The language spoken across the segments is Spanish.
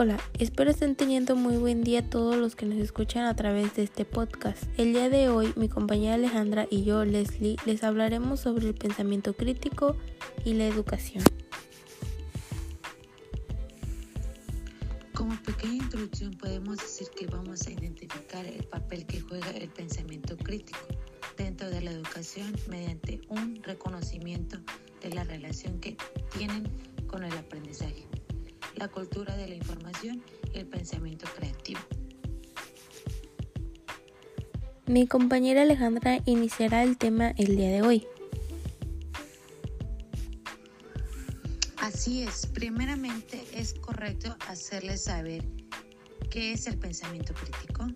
Hola, espero estén teniendo muy buen día todos los que nos escuchan a través de este podcast. El día de hoy mi compañera Alejandra y yo, Leslie, les hablaremos sobre el pensamiento crítico y la educación. Como pequeña introducción podemos decir que vamos a identificar el papel que juega el pensamiento crítico dentro de la educación mediante un reconocimiento de la relación que tienen con el aprendizaje la cultura de la información y el pensamiento creativo. Mi compañera Alejandra iniciará el tema el día de hoy. Así es, primeramente es correcto hacerles saber qué es el pensamiento crítico.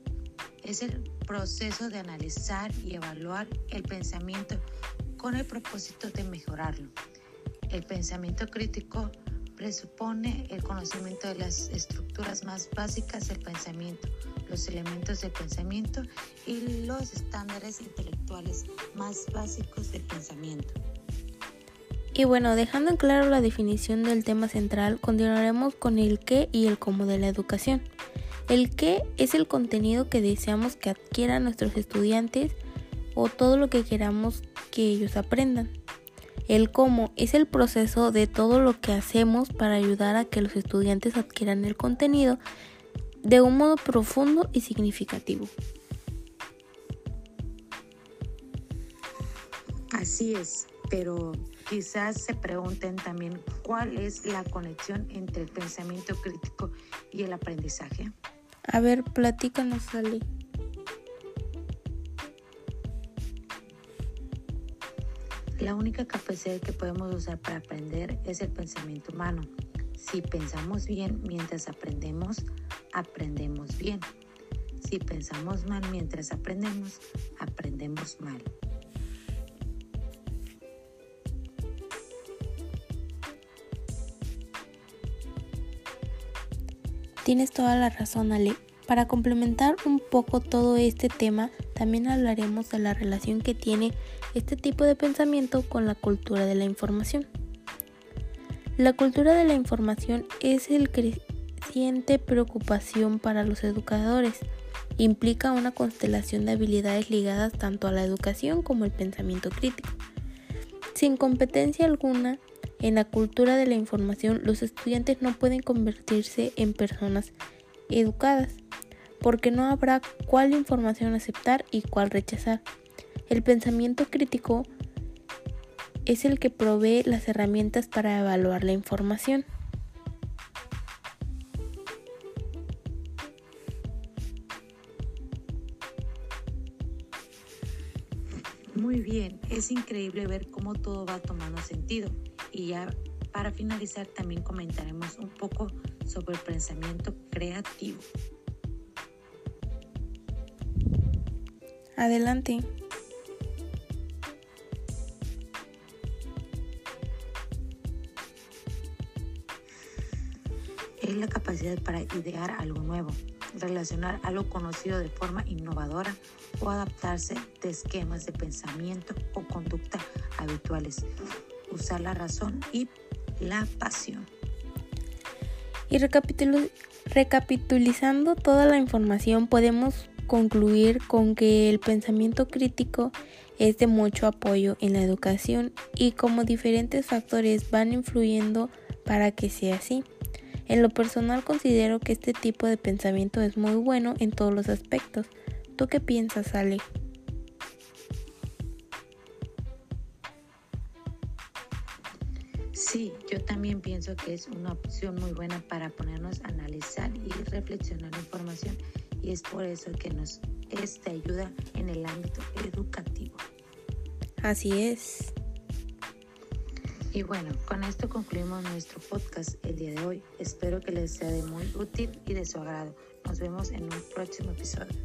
Es el proceso de analizar y evaluar el pensamiento con el propósito de mejorarlo. El pensamiento crítico presupone el conocimiento de las estructuras más básicas del pensamiento, los elementos del pensamiento y los estándares intelectuales más básicos del pensamiento. Y bueno, dejando en claro la definición del tema central, continuaremos con el qué y el cómo de la educación. El qué es el contenido que deseamos que adquieran nuestros estudiantes o todo lo que queramos que ellos aprendan. El cómo es el proceso de todo lo que hacemos para ayudar a que los estudiantes adquieran el contenido de un modo profundo y significativo. Así es, pero quizás se pregunten también cuál es la conexión entre el pensamiento crítico y el aprendizaje. A ver, platícanos, Ali. La única capacidad que podemos usar para aprender es el pensamiento humano. Si pensamos bien mientras aprendemos, aprendemos bien. Si pensamos mal mientras aprendemos, aprendemos mal. Tienes toda la razón, Ale. Para complementar un poco todo este tema, también hablaremos de la relación que tiene este tipo de pensamiento con la cultura de la información. La cultura de la información es el creciente preocupación para los educadores. Implica una constelación de habilidades ligadas tanto a la educación como al pensamiento crítico. Sin competencia alguna en la cultura de la información, los estudiantes no pueden convertirse en personas educadas, porque no habrá cuál información aceptar y cuál rechazar. El pensamiento crítico es el que provee las herramientas para evaluar la información. Muy bien, es increíble ver cómo todo va tomando sentido. Y ya para finalizar también comentaremos un poco sobre el pensamiento creativo. Adelante. es la capacidad para idear algo nuevo, relacionar algo conocido de forma innovadora o adaptarse de esquemas de pensamiento o conducta habituales, usar la razón y la pasión. Y recapitulizando toda la información, podemos concluir con que el pensamiento crítico es de mucho apoyo en la educación y como diferentes factores van influyendo para que sea así. En lo personal considero que este tipo de pensamiento es muy bueno en todos los aspectos. ¿Tú qué piensas, Ale? Sí, yo también pienso que es una opción muy buena para ponernos a analizar y reflexionar la información y es por eso que nos es de ayuda en el ámbito educativo. Así es. Y bueno, con esto concluimos nuestro podcast el día de hoy. Espero que les sea de muy útil y de su agrado. Nos vemos en un próximo episodio.